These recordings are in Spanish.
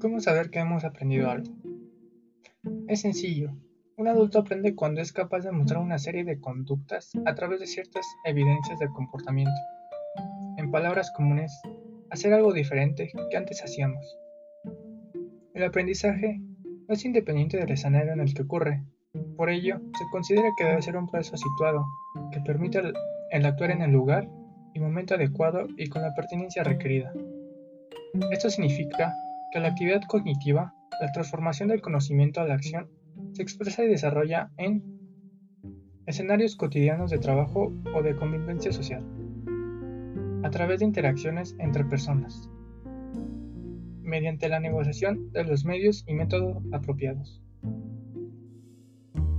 ¿Cómo saber que hemos aprendido algo? Es sencillo. Un adulto aprende cuando es capaz de mostrar una serie de conductas a través de ciertas evidencias del comportamiento. En palabras comunes, hacer algo diferente que antes hacíamos. El aprendizaje no es independiente del escenario en el que ocurre. Por ello, se considera que debe ser un proceso situado, que permita el actuar en el lugar y momento adecuado y con la pertinencia requerida. Esto significa que la actividad cognitiva, la transformación del conocimiento a la acción, se expresa y desarrolla en escenarios cotidianos de trabajo o de convivencia social, a través de interacciones entre personas, mediante la negociación de los medios y métodos apropiados.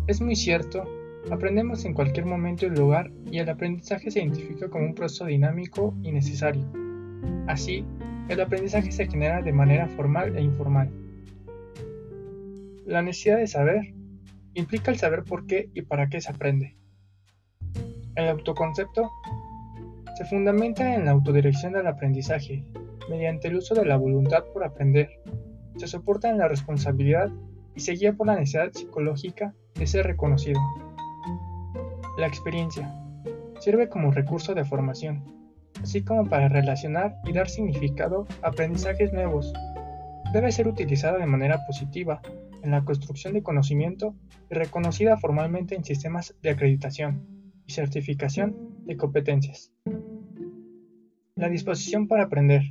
Es muy cierto, aprendemos en cualquier momento y lugar y el aprendizaje se identifica como un proceso dinámico y necesario. Así, el aprendizaje se genera de manera formal e informal. La necesidad de saber implica el saber por qué y para qué se aprende. El autoconcepto se fundamenta en la autodirección del aprendizaje, mediante el uso de la voluntad por aprender. Se soporta en la responsabilidad y se guía por la necesidad psicológica de ser reconocido. La experiencia sirve como recurso de formación así como para relacionar y dar significado a aprendizajes nuevos. Debe ser utilizada de manera positiva en la construcción de conocimiento y reconocida formalmente en sistemas de acreditación y certificación de competencias. La disposición para aprender.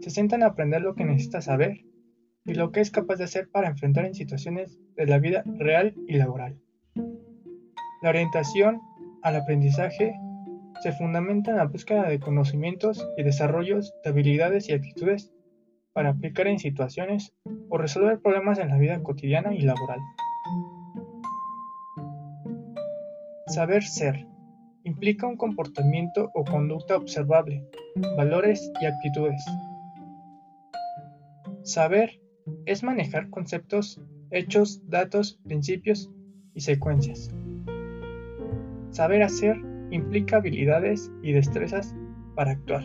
Se sienta en aprender lo que necesita saber y lo que es capaz de hacer para enfrentar en situaciones de la vida real y laboral. La orientación al aprendizaje se fundamenta en la búsqueda de conocimientos y desarrollos de habilidades y actitudes para aplicar en situaciones o resolver problemas en la vida cotidiana y laboral. Saber ser implica un comportamiento o conducta observable, valores y actitudes. Saber es manejar conceptos, hechos, datos, principios y secuencias. Saber hacer implica habilidades y destrezas para actuar.